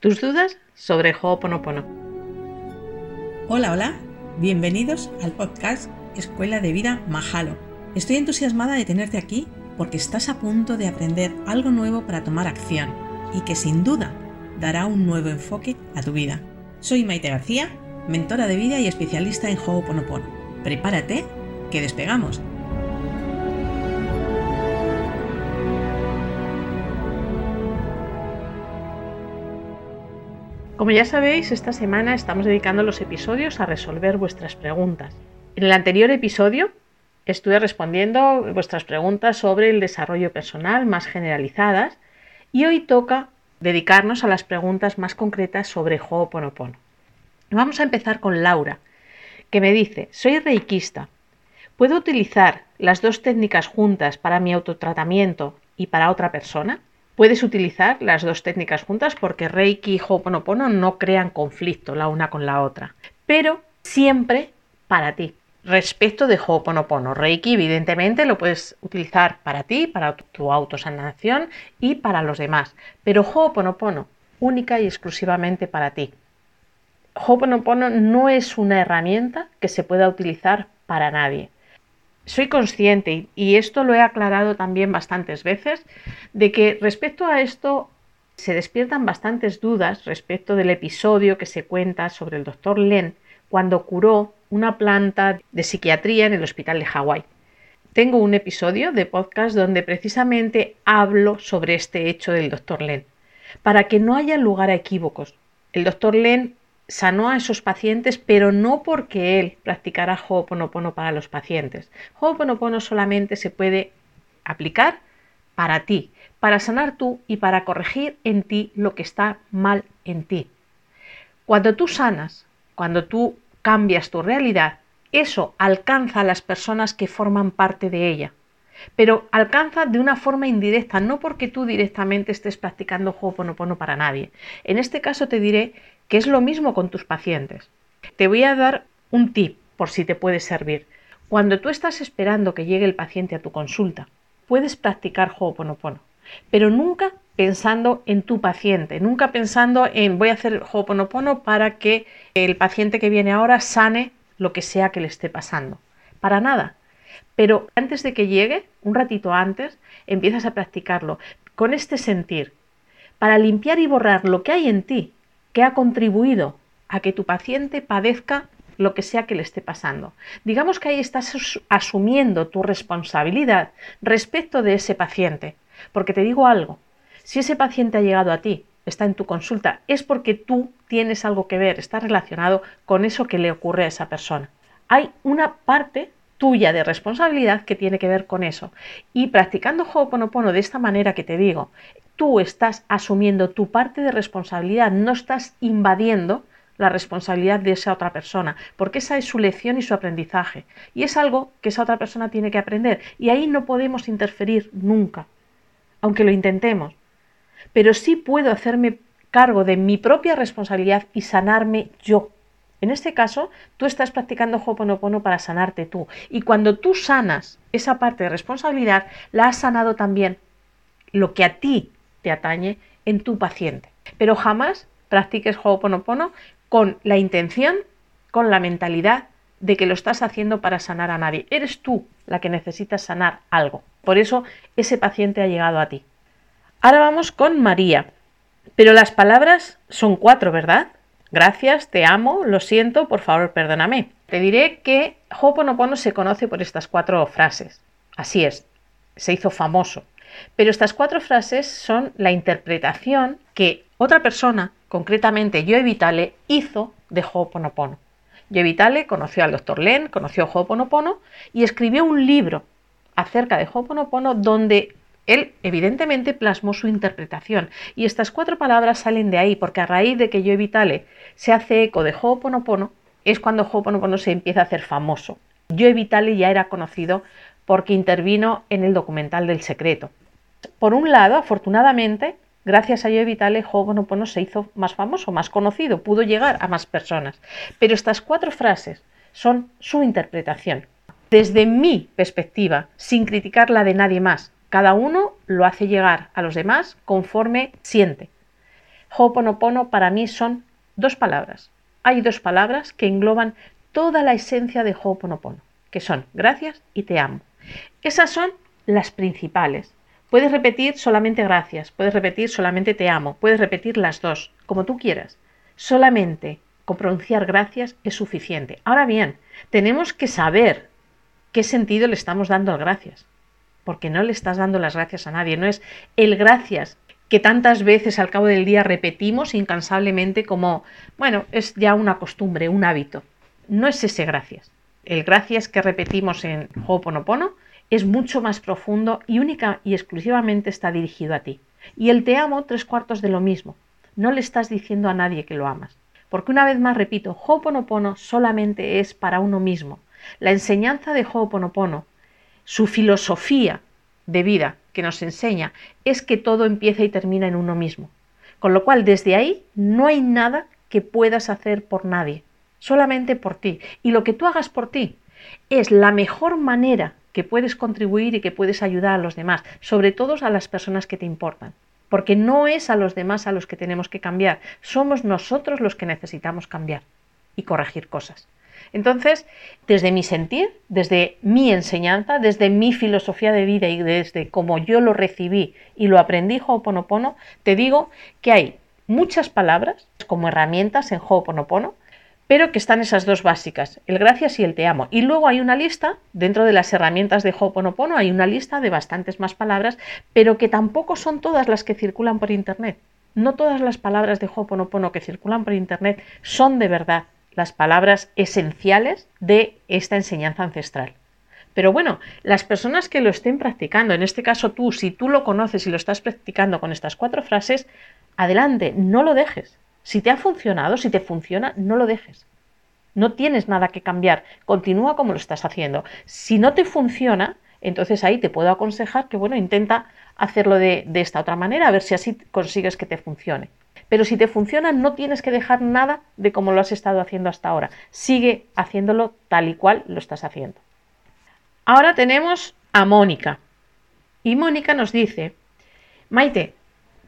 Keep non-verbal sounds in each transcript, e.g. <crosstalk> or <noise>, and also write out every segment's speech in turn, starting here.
tus dudas sobre Ho'oponopono. Hola, hola, bienvenidos al podcast Escuela de Vida Mahalo. Estoy entusiasmada de tenerte aquí porque estás a punto de aprender algo nuevo para tomar acción y que sin duda dará un nuevo enfoque a tu vida. Soy Maite García, mentora de vida y especialista en Ho'oponopono. Prepárate, que despegamos. Como ya sabéis, esta semana estamos dedicando los episodios a resolver vuestras preguntas. En el anterior episodio estuve respondiendo vuestras preguntas sobre el desarrollo personal más generalizadas y hoy toca dedicarnos a las preguntas más concretas sobre Ho'oponopono. Vamos a empezar con Laura, que me dice, soy reikista. ¿Puedo utilizar las dos técnicas juntas para mi autotratamiento y para otra persona? Puedes utilizar las dos técnicas juntas porque Reiki y Ho'oponopono no crean conflicto la una con la otra, pero siempre para ti. Respecto de Ho'oponopono, Reiki evidentemente lo puedes utilizar para ti, para tu autosanación y para los demás, pero Ho'oponopono única y exclusivamente para ti. Ho'oponopono no es una herramienta que se pueda utilizar para nadie soy consciente, y esto lo he aclarado también bastantes veces, de que respecto a esto se despiertan bastantes dudas respecto del episodio que se cuenta sobre el doctor Len cuando curó una planta de psiquiatría en el hospital de Hawái. Tengo un episodio de podcast donde precisamente hablo sobre este hecho del doctor Len, para que no haya lugar a equívocos. El doctor Len sanó a esos pacientes, pero no porque él practicara Ho'oponopono para los pacientes. Ho'oponopono solamente se puede aplicar para ti, para sanar tú y para corregir en ti lo que está mal en ti. Cuando tú sanas, cuando tú cambias tu realidad, eso alcanza a las personas que forman parte de ella. Pero alcanza de una forma indirecta, no porque tú directamente estés practicando Ho'oponopono para nadie. En este caso te diré que es lo mismo con tus pacientes. Te voy a dar un tip por si te puede servir. Cuando tú estás esperando que llegue el paciente a tu consulta, puedes practicar Ho'oponopono, pero nunca pensando en tu paciente, nunca pensando en voy a hacer Ho'oponopono para que el paciente que viene ahora sane lo que sea que le esté pasando. Para nada. Pero antes de que llegue, un ratito antes, empiezas a practicarlo con este sentir, para limpiar y borrar lo que hay en ti que ha contribuido a que tu paciente padezca lo que sea que le esté pasando. Digamos que ahí estás asumiendo tu responsabilidad respecto de ese paciente. Porque te digo algo, si ese paciente ha llegado a ti, está en tu consulta, es porque tú tienes algo que ver, está relacionado con eso que le ocurre a esa persona. Hay una parte tuya de responsabilidad que tiene que ver con eso. Y practicando Ho'oponopono de esta manera que te digo, tú estás asumiendo tu parte de responsabilidad, no estás invadiendo la responsabilidad de esa otra persona, porque esa es su lección y su aprendizaje. Y es algo que esa otra persona tiene que aprender. Y ahí no podemos interferir nunca, aunque lo intentemos. Pero sí puedo hacerme cargo de mi propia responsabilidad y sanarme yo. En este caso, tú estás practicando Ho'oponopono para sanarte tú. Y cuando tú sanas esa parte de responsabilidad, la has sanado también lo que a ti te atañe en tu paciente. Pero jamás practiques Ho'oponopono con la intención, con la mentalidad de que lo estás haciendo para sanar a nadie. Eres tú la que necesitas sanar algo. Por eso ese paciente ha llegado a ti. Ahora vamos con María. Pero las palabras son cuatro, ¿verdad? Gracias, te amo, lo siento, por favor, perdóname. Te diré que Ho'oponopono se conoce por estas cuatro frases. Así es, se hizo famoso. Pero estas cuatro frases son la interpretación que otra persona, concretamente Joe Vitale, hizo de Ho'oponopono. Joe Vitale conoció al Dr. Len, conoció Ho'oponopono y escribió un libro acerca de Ho'oponopono donde él evidentemente plasmó su interpretación y estas cuatro palabras salen de ahí porque a raíz de que Joe Vitale se hace eco de Ho'oponopono es cuando Ho'oponopono se empieza a hacer famoso. Joe Vitale ya era conocido porque intervino en el documental del secreto. Por un lado, afortunadamente, gracias a Joe Vitale, Ho'oponopono se hizo más famoso, más conocido, pudo llegar a más personas. Pero estas cuatro frases son su interpretación. Desde mi perspectiva, sin criticar la de nadie más, cada uno lo hace llegar a los demás conforme siente. Ho'oponopono para mí son dos palabras. Hay dos palabras que engloban toda la esencia de Ho'oponopono, que son gracias y te amo. Esas son las principales. Puedes repetir solamente gracias, puedes repetir solamente te amo, puedes repetir las dos, como tú quieras. Solamente con pronunciar gracias es suficiente. Ahora bien, tenemos que saber qué sentido le estamos dando al gracias, porque no le estás dando las gracias a nadie, no es el gracias que tantas veces al cabo del día repetimos incansablemente como, bueno, es ya una costumbre, un hábito. No es ese gracias. El gracias que repetimos en Ho'oponopono es mucho más profundo y única y exclusivamente está dirigido a ti. Y el te amo tres cuartos de lo mismo. No le estás diciendo a nadie que lo amas. Porque una vez más repito, Ho'oponopono solamente es para uno mismo. La enseñanza de Ho'oponopono, su filosofía de vida que nos enseña es que todo empieza y termina en uno mismo. Con lo cual, desde ahí no hay nada que puedas hacer por nadie, solamente por ti. Y lo que tú hagas por ti es la mejor manera que puedes contribuir y que puedes ayudar a los demás, sobre todo a las personas que te importan. Porque no es a los demás a los que tenemos que cambiar, somos nosotros los que necesitamos cambiar y corregir cosas. Entonces, desde mi sentir, desde mi enseñanza, desde mi filosofía de vida y desde cómo yo lo recibí y lo aprendí Ho'oponopono, te digo que hay muchas palabras como herramientas en Ho'oponopono pero que están esas dos básicas, el gracias y el te amo. Y luego hay una lista, dentro de las herramientas de Ho'oponopono, hay una lista de bastantes más palabras, pero que tampoco son todas las que circulan por Internet. No todas las palabras de Ho'oponopono que circulan por Internet son de verdad las palabras esenciales de esta enseñanza ancestral. Pero bueno, las personas que lo estén practicando, en este caso tú, si tú lo conoces y lo estás practicando con estas cuatro frases, adelante, no lo dejes. Si te ha funcionado, si te funciona, no lo dejes. No tienes nada que cambiar. Continúa como lo estás haciendo. Si no te funciona, entonces ahí te puedo aconsejar que, bueno, intenta hacerlo de, de esta otra manera, a ver si así consigues que te funcione. Pero si te funciona, no tienes que dejar nada de como lo has estado haciendo hasta ahora. Sigue haciéndolo tal y cual lo estás haciendo. Ahora tenemos a Mónica. Y Mónica nos dice, Maite,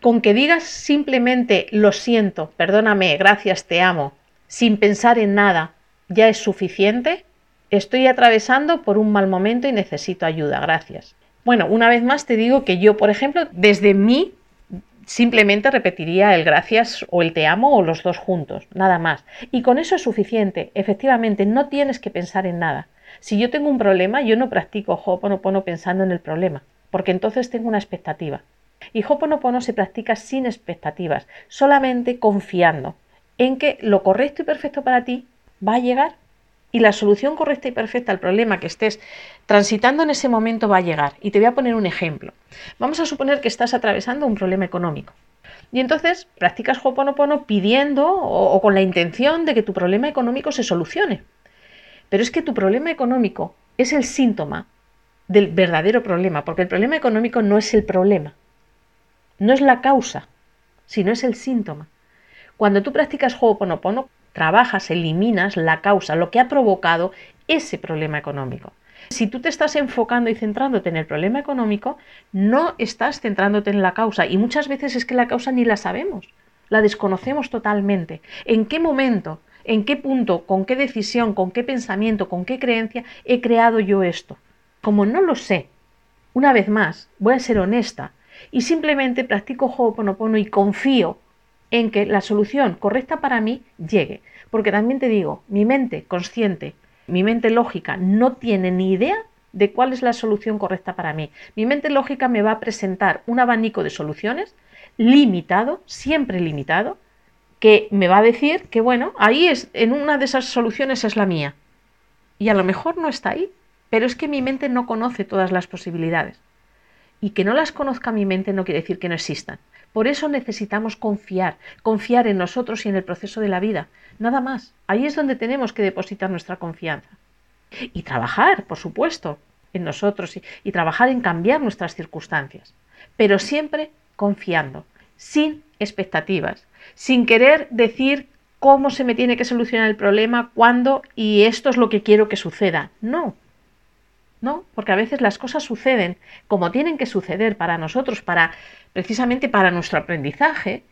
con que digas simplemente lo siento, perdóname, gracias, te amo, sin pensar en nada, ya es suficiente. Estoy atravesando por un mal momento y necesito ayuda, gracias. Bueno, una vez más te digo que yo, por ejemplo, desde mí simplemente repetiría el gracias o el te amo o los dos juntos, nada más. Y con eso es suficiente. Efectivamente, no tienes que pensar en nada. Si yo tengo un problema, yo no practico Ho'oponopono pensando en el problema, porque entonces tengo una expectativa. Y Hoponopono se practica sin expectativas, solamente confiando en que lo correcto y perfecto para ti va a llegar y la solución correcta y perfecta al problema que estés transitando en ese momento va a llegar. Y te voy a poner un ejemplo. Vamos a suponer que estás atravesando un problema económico. Y entonces practicas Hoponopono pidiendo o, o con la intención de que tu problema económico se solucione. Pero es que tu problema económico es el síntoma del verdadero problema, porque el problema económico no es el problema. No es la causa, sino es el síntoma. Cuando tú practicas Ho'oponopono, trabajas, eliminas la causa, lo que ha provocado ese problema económico. Si tú te estás enfocando y centrándote en el problema económico, no estás centrándote en la causa y muchas veces es que la causa ni la sabemos, la desconocemos totalmente. ¿En qué momento, en qué punto, con qué decisión, con qué pensamiento, con qué creencia he creado yo esto? Como no lo sé, una vez más, voy a ser honesta, y simplemente practico Ho'oponopono y confío en que la solución correcta para mí llegue. Porque también te digo, mi mente consciente, mi mente lógica no tiene ni idea de cuál es la solución correcta para mí. Mi mente lógica me va a presentar un abanico de soluciones limitado, siempre limitado, que me va a decir que bueno, ahí es en una de esas soluciones es la mía. Y a lo mejor no está ahí, pero es que mi mente no conoce todas las posibilidades y que no las conozca mi mente no quiere decir que no existan. Por eso necesitamos confiar, confiar en nosotros y en el proceso de la vida. Nada más. Ahí es donde tenemos que depositar nuestra confianza. Y trabajar, por supuesto, en nosotros y, trabajar en cambiar nuestras circunstancias. Pero siempre confiando, sin expectativas, sin querer decir cómo se me tiene que solucionar el problema, cuándo y esto es lo que quiero que suceda. No, ¿no? Porque a veces las cosas suceden como tienen que suceder para nosotros, para precisamente para nuestro aprendizaje,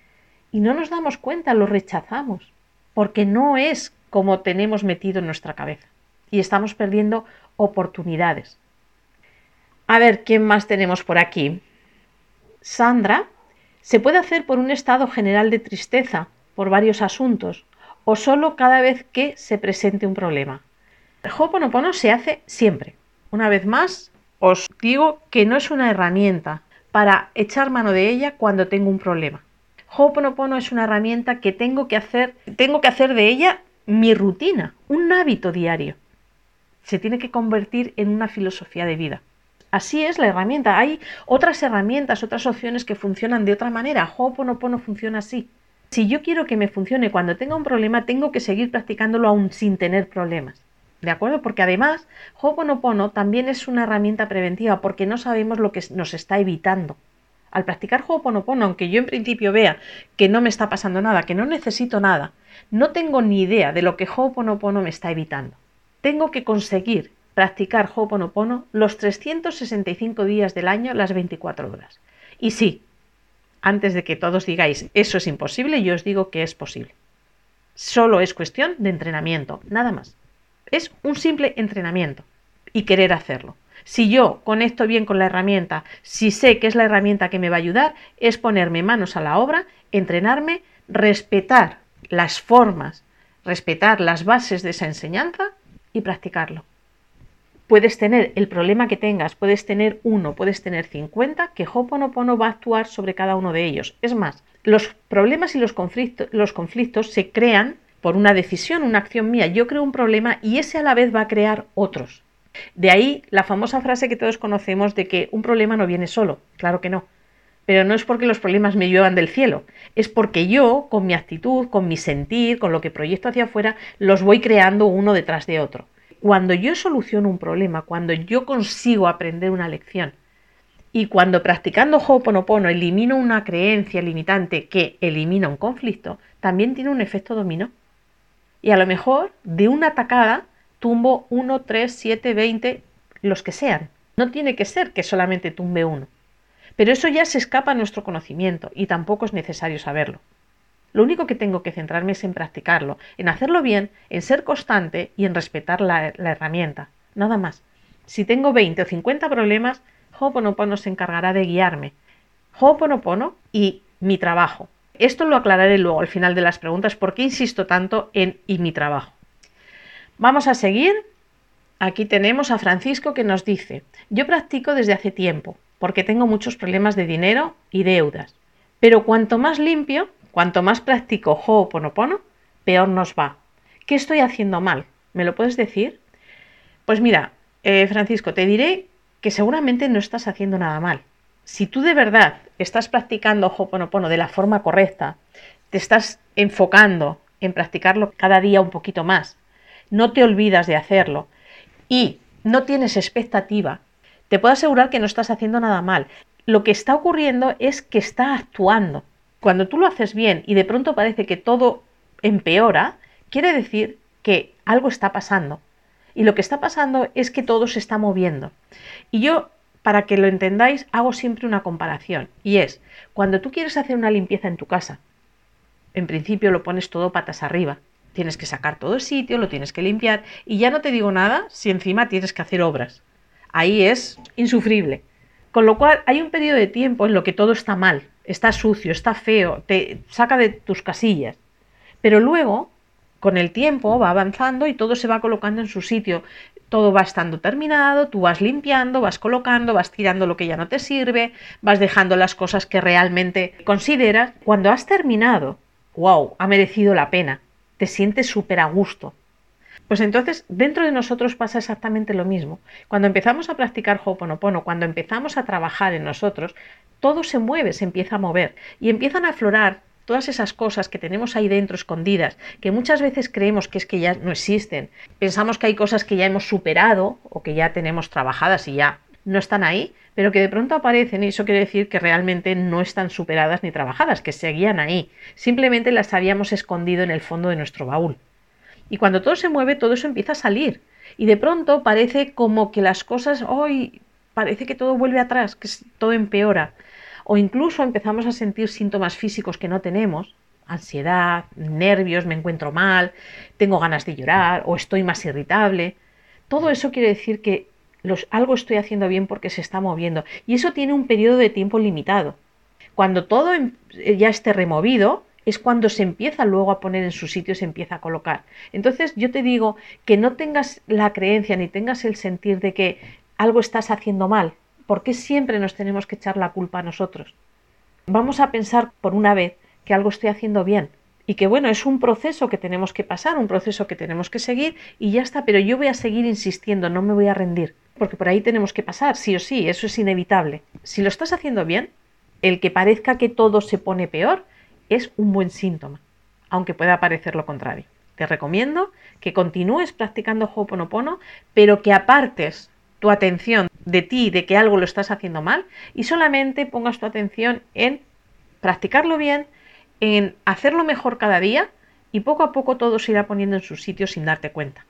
y no nos damos cuenta, lo rechazamos, porque no es como tenemos metido en nuestra cabeza y estamos perdiendo oportunidades. A ver, ¿quién más tenemos por aquí? Sandra, se puede hacer por un estado general de tristeza, por varios asuntos, o solo cada vez que se presente un problema. El Ho'oponopono se hace siempre. Una vez más, os digo que no es una herramienta para echar mano de ella cuando tengo un problema. Ho'oponopono es una herramienta que tengo que hacer, tengo que hacer de ella mi rutina, un hábito diario. Se tiene que convertir en una filosofía de vida. Así es la herramienta. Hay otras herramientas, otras opciones que funcionan de otra manera. Ho'oponopono funciona así. Si yo quiero que me funcione cuando tenga un problema, tengo que seguir practicándolo aún sin tener problemas. ¿De acuerdo? Porque además, Ho'oponopono también es una herramienta preventiva porque no sabemos lo que nos está evitando. Al practicar Ho'oponopono, aunque yo en principio vea que no me está pasando nada, que no necesito nada, no tengo ni idea de lo que Ho'oponopono me está evitando. Tengo que conseguir practicar Ho'oponopono los 365 días del año, las 24 horas. Y sí, antes de que todos digáis eso es imposible, yo os digo que es posible. Solo es cuestión de entrenamiento, nada más. Es un simple entrenamiento y querer hacerlo. Si yo conecto bien con la herramienta, si sé que es la herramienta que me va a ayudar, es ponerme manos a la obra, entrenarme, respetar las formas, respetar las bases de esa enseñanza y practicarlo. Puedes tener el problema que tengas, puedes tener uno, puedes tener 50, que Hoponopono va a actuar sobre cada uno de ellos. Es más, los problemas y los conflictos, los conflictos se crean por una decisión, una acción mía. Yo creo un problema y ese a la vez va a crear otros. De ahí la famosa frase que todos conocemos de que un problema no viene solo. Claro que no. Pero no es porque los problemas me lluevan del cielo, es porque yo, con mi actitud, con mi sentir, con lo que proyecto hacia afuera, los voy creando uno detrás de otro. Cuando yo soluciono un problema, cuando yo consigo aprender una lección, y cuando practicando Ho'oponopono elimino una creencia limitante que elimina un conflicto, también tiene un efecto dominó. Y a lo mejor de una atacada tumbo 1, 3, 7, 20, los que sean. No tiene que ser que solamente tumbe uno. Pero eso ya se escapa a nuestro conocimiento y tampoco es necesario saberlo. Lo único que tengo que centrarme es en practicarlo, en hacerlo bien, en ser constante y en respetar la, herramienta. Nada más. Si tengo 20 o 50 problemas, Ho'oponopono se encargará de guiarme. Ho'oponopono y mi trabajo. Esto lo aclararé luego al final de las preguntas, por qué insisto tanto en y mi trabajo. Vamos a seguir. Aquí tenemos a Francisco que nos dice, yo practico desde hace tiempo, porque tengo muchos problemas de dinero y deudas. Pero cuanto más limpio, cuanto más practico Ho'oponopono, peor nos va. ¿Qué estoy haciendo mal? ¿Me lo puedes decir? Pues mira, eh, Francisco, te diré que seguramente no estás haciendo nada mal. Si tú de verdad estás practicando Ho'oponopono de la forma correcta, te estás enfocando en practicarlo cada día un poquito más, no te olvidas de hacerlo y no tienes expectativa, te puedo asegurar que no estás haciendo nada mal. Lo que está ocurriendo es que está actuando. Cuando tú lo haces bien y de pronto parece que todo empeora, quiere decir que algo está pasando. Y lo que está pasando es que todo se está moviendo. Y yo, para que lo entendáis, hago siempre una comparación. Y es, cuando tú quieres hacer una limpieza en tu casa, en principio lo pones todo patas arriba. Tienes que sacar todo el sitio, lo tienes que limpiar y ya no te digo nada si encima tienes que hacer obras. Ahí es insufrible. Con lo cual hay un periodo de tiempo en lo que todo está mal, está sucio, está feo, te saca de tus casillas. Pero luego, con el tiempo, va avanzando y todo se va colocando en su sitio. Todo va estando terminado, tú vas limpiando, vas colocando, vas tirando lo que ya no te sirve, vas dejando las cosas que realmente consideras. Cuando has terminado, wow, ha merecido la pena te sientes súper a gusto. Pues entonces dentro de nosotros pasa exactamente lo mismo. Cuando empezamos a practicar Ho'oponopono, cuando empezamos a trabajar en nosotros, todo se mueve, se empieza a mover y empiezan a aflorar todas esas cosas que tenemos ahí dentro escondidas, que muchas veces creemos que es que ya no existen. Pensamos que hay cosas que ya hemos superado o que ya tenemos trabajadas y ya no están ahí, pero que de pronto aparecen y eso quiere decir que realmente no están superadas ni trabajadas, que seguían ahí. Simplemente las habíamos escondido en el fondo de nuestro baúl. Y cuando todo se mueve, todo eso empieza a salir. Y de pronto parece como que las cosas hoy parece que todo vuelve atrás, que todo empeora. O incluso empezamos a sentir síntomas físicos que no tenemos, ansiedad, nervios, me encuentro mal, tengo ganas de llorar o estoy más irritable, todo eso quiere decir que algo estoy haciendo bien porque se está moviendo. Y eso tiene un periodo de tiempo limitado. Cuando todo em, ya esté removido, es cuando se empieza luego a poner en su sitio, se empieza a colocar. Entonces yo te digo que no tengas la creencia ni tengas el sentir de que algo estás haciendo mal, porque siempre nos tenemos que echar la culpa a nosotros. Vamos a pensar por una vez que algo estoy haciendo bien y que bueno, es un proceso que tenemos que pasar, un proceso que tenemos que seguir y ya está, pero yo voy a seguir insistiendo, no me voy a rendir, porque por ahí tenemos que pasar, sí o sí, eso es inevitable. Si lo estás haciendo bien, el que parezca que todo se pone peor, es un buen síntoma, aunque pueda parecer lo contrario. Te recomiendo que continúes practicando Ho'oponopono, pero que apartes tu atención de ti, de que algo lo estás haciendo mal, y solamente pongas tu atención en practicarlo bien, en hacerlo mejor cada día, y poco a poco todo se irá poniendo en su sitio sin darte cuenta.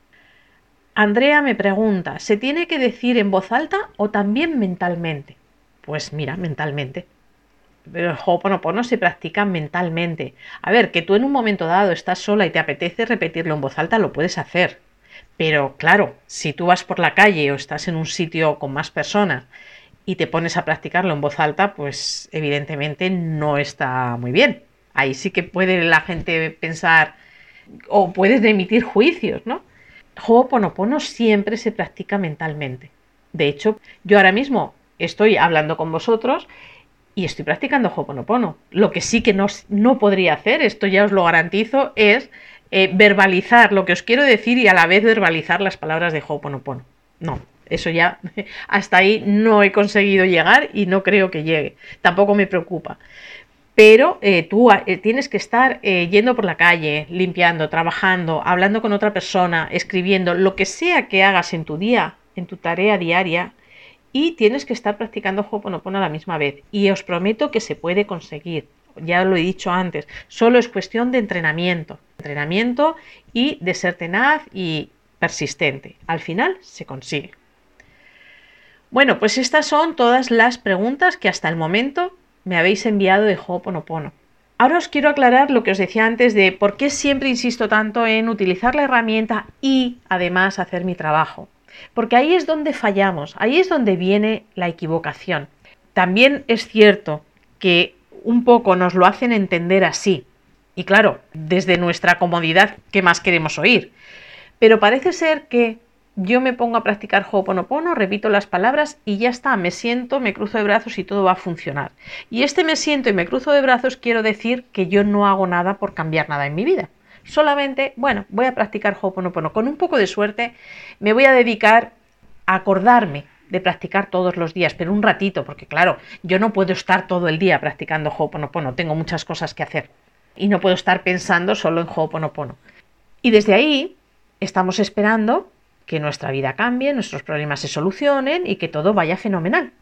Andrea me pregunta, ¿se tiene que decir en voz alta o también mentalmente? Pues mira, mentalmente pero el Ho'oponopono se practica mentalmente. A ver, que tú en un momento dado estás sola y te apetece repetirlo en voz alta, lo puedes hacer. Pero claro, si tú vas por la calle o estás en un sitio con más personas y te pones a practicarlo en voz alta, pues evidentemente no está muy bien. Ahí sí que puede la gente pensar o puedes emitir juicios, ¿no? Ho'oponopono siempre se practica mentalmente. De hecho, yo ahora mismo estoy hablando con vosotros y estoy practicando Ho'oponopono. Lo que sí que no, no, podría hacer, esto ya os lo garantizo, es eh, verbalizar lo que os quiero decir y a la vez verbalizar las palabras de Ho'oponopono. No, eso ya <laughs> hasta ahí no he conseguido llegar y no creo que llegue. Tampoco me preocupa. Pero eh, tú eh, tienes que estar yendo por la calle, limpiando, trabajando, hablando con otra persona, escribiendo, lo que sea que hagas en tu día, en tu tarea diaria, y tienes que estar practicando Ho'oponopono a la misma vez. Y os prometo que se puede conseguir. Ya lo he dicho antes, solo es cuestión de entrenamiento. Entrenamiento y de ser tenaz y persistente. Al final se consigue. Bueno, pues estas son todas las preguntas que hasta el momento me habéis enviado de Ho'oponopono. Ahora os quiero aclarar lo que os decía antes de por qué siempre insisto tanto en utilizar la herramienta y además hacer mi trabajo. Porque ahí es donde fallamos, ahí es donde viene la equivocación. También es cierto que un poco nos lo hacen entender así. Y claro, desde nuestra comodidad, ¿qué más queremos oír? Pero parece ser que yo me pongo a practicar Ho'oponopono, repito las palabras y ya está, me siento, me cruzo de brazos y todo va a funcionar. Y este me siento y me cruzo de brazos quiero decir que yo no hago nada por cambiar nada en mi vida solamente, bueno, voy a practicar Ho'oponopono. Con un poco de suerte me voy a dedicar a acordarme de practicar todos los días, pero un ratito, porque claro, yo no puedo estar todo el día practicando Ho'oponopono, tengo muchas cosas que hacer y no puedo estar pensando solo en Ho'oponopono. Y desde ahí estamos esperando que nuestra vida cambie, nuestros problemas se solucionen y que todo vaya fenomenal.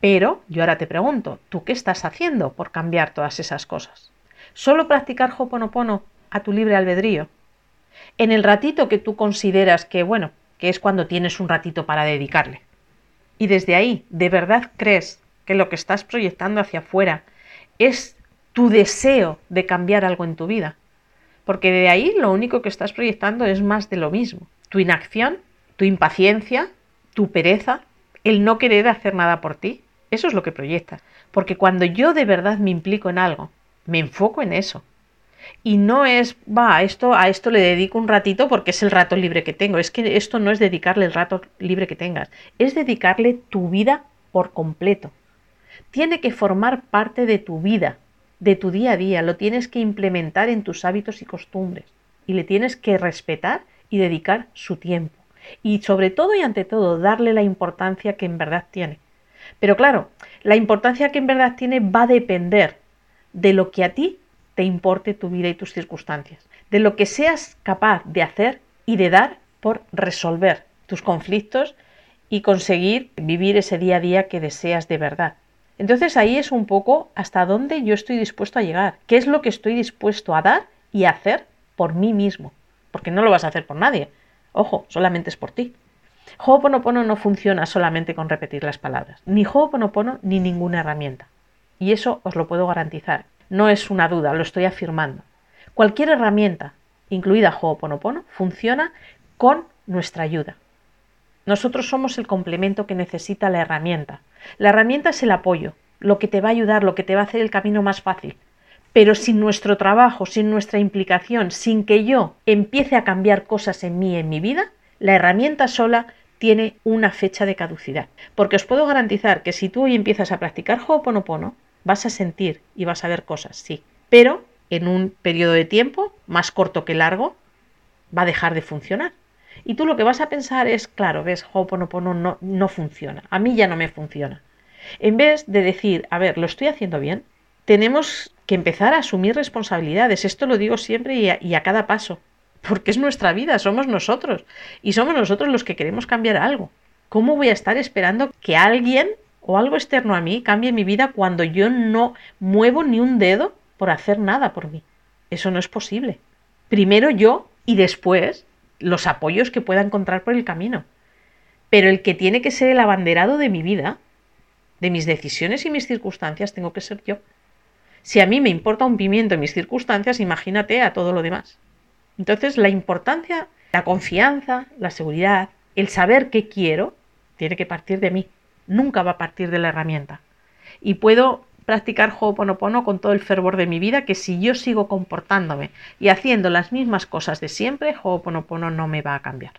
Pero yo ahora te pregunto, ¿tú qué estás haciendo por cambiar todas esas cosas? ¿Solo practicar Ho'oponopono a tu libre albedrío. En el ratito que tú consideras que, bueno, que es cuando tienes un ratito para dedicarle. Y desde ahí, ¿de verdad crees que lo que estás proyectando hacia afuera es tu deseo de cambiar algo en tu vida? Porque de ahí lo único que estás proyectando es más de lo mismo. Tu inacción, tu impaciencia, tu pereza, el no querer hacer nada por ti. Eso es lo que proyectas. Porque cuando yo de verdad me implico en algo, me enfoco en eso, y no es, va, esto, a esto le dedico un ratito porque es el rato libre que tengo. Es que esto no es dedicarle el rato libre que tengas, es dedicarle tu vida por completo. Tiene que formar parte de tu vida, de tu día a día, lo tienes que implementar en tus hábitos y costumbres y le tienes que respetar y dedicar su tiempo. Y sobre todo y ante todo, darle la importancia que en verdad tiene. Pero claro, la importancia que en verdad tiene va a depender de lo que a ti te importe tu vida y tus circunstancias, de lo que seas capaz de hacer y de dar por resolver tus conflictos y conseguir vivir ese día a día que deseas de verdad. Entonces ahí es un poco hasta dónde yo estoy dispuesto a llegar, qué es lo que estoy dispuesto a dar y a hacer por mí mismo, porque no lo vas a hacer por nadie. Ojo, solamente es por ti. Ho'oponopono no funciona solamente con repetir las palabras, ni Ho'oponopono ni ninguna herramienta. Y eso os lo puedo garantizar. No es una duda, lo estoy afirmando. Cualquier herramienta, incluida Ho'oponopono, funciona con nuestra ayuda. Nosotros somos el complemento que necesita la herramienta. La herramienta es el apoyo, lo que te va a ayudar, lo que te va a hacer el camino más fácil. Pero sin nuestro trabajo, sin nuestra implicación, sin que yo empiece a cambiar cosas en mí, en mi vida, la herramienta sola tiene una fecha de caducidad. Porque os puedo garantizar que si tú hoy empiezas a practicar Ho'oponopono, vas a sentir y vas a ver cosas, sí. Pero en un periodo de tiempo más corto que largo, va a dejar de funcionar. Y tú lo que vas a pensar es, claro, ves, Ho'oponopono no, no funciona, a mí ya no me funciona. En vez de decir, a ver, ¿lo estoy haciendo bien? Tenemos que empezar a asumir responsabilidades. Esto lo digo siempre y a cada paso. Porque es nuestra vida, somos nosotros. Y somos nosotros los que queremos cambiar algo. ¿Cómo voy a estar esperando que alguien o algo externo a mí cambie mi vida cuando yo no muevo ni un dedo por hacer nada por mí? Eso no es posible. Primero yo y después los apoyos que pueda encontrar por el camino. Pero el que tiene que ser el abanderado de mi vida, de mis decisiones y mis circunstancias, tengo que ser yo. Si a mí me importa un pimiento en mis circunstancias, imagínate a todo lo demás. Entonces, la importancia, la confianza, la seguridad, el saber qué quiero, tiene que partir de mí. Nunca va a partir de la herramienta. Y puedo practicar Ho'oponopono con todo el fervor de mi vida, que si yo sigo comportándome y haciendo las mismas cosas de siempre, Ho'oponopono no me va a cambiar.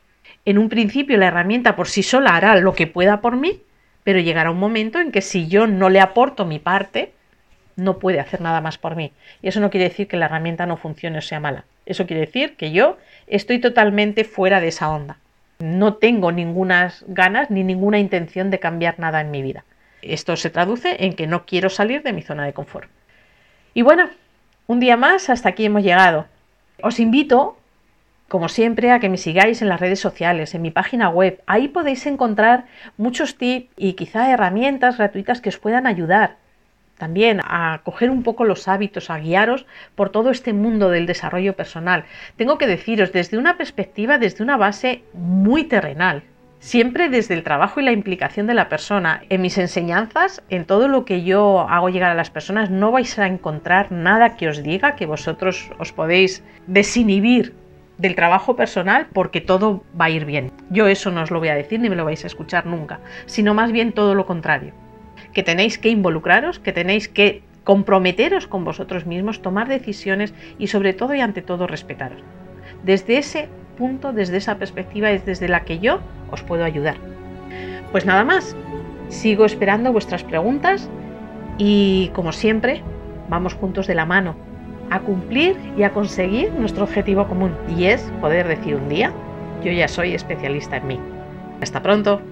En un principio la herramienta por sí sola hará lo que pueda por mí, pero llegará un momento en que si yo no le aporto mi parte, no puede hacer nada más por mí. Y eso no quiere decir que la herramienta no funcione o sea mala. Eso quiere decir que yo estoy totalmente fuera de esa onda. No tengo ninguna ganas ni ninguna intención de cambiar nada en mi vida. Esto se traduce en que no quiero salir de mi zona de confort. Y bueno, un día más, hasta aquí hemos llegado. Os invito, como siempre, a que me sigáis en las redes sociales, en mi página web. Ahí podéis encontrar muchos tips y quizá herramientas gratuitas que os puedan ayudar también a coger un poco los hábitos, a guiaros por todo este mundo del desarrollo personal. Tengo que deciros desde una perspectiva, desde una base muy terrenal, siempre desde el trabajo y la implicación de la persona. En mis enseñanzas, en todo lo que yo hago llegar a las personas, no vais a encontrar nada que os diga que vosotros os podéis desinhibir del trabajo personal porque todo va a ir bien. Yo eso no os lo voy a decir ni me lo vais a escuchar nunca, sino más bien todo lo contrario que tenéis que involucraros, que tenéis que comprometeros con vosotros mismos, tomar decisiones y sobre todo y ante todo respetaros. Desde ese punto, desde esa perspectiva es desde la que yo os puedo ayudar. Pues nada más, sigo esperando vuestras preguntas y como siempre, vamos juntos de la mano a cumplir y a conseguir nuestro objetivo común y es poder decir un día, yo ya soy especialista en mí. Hasta pronto.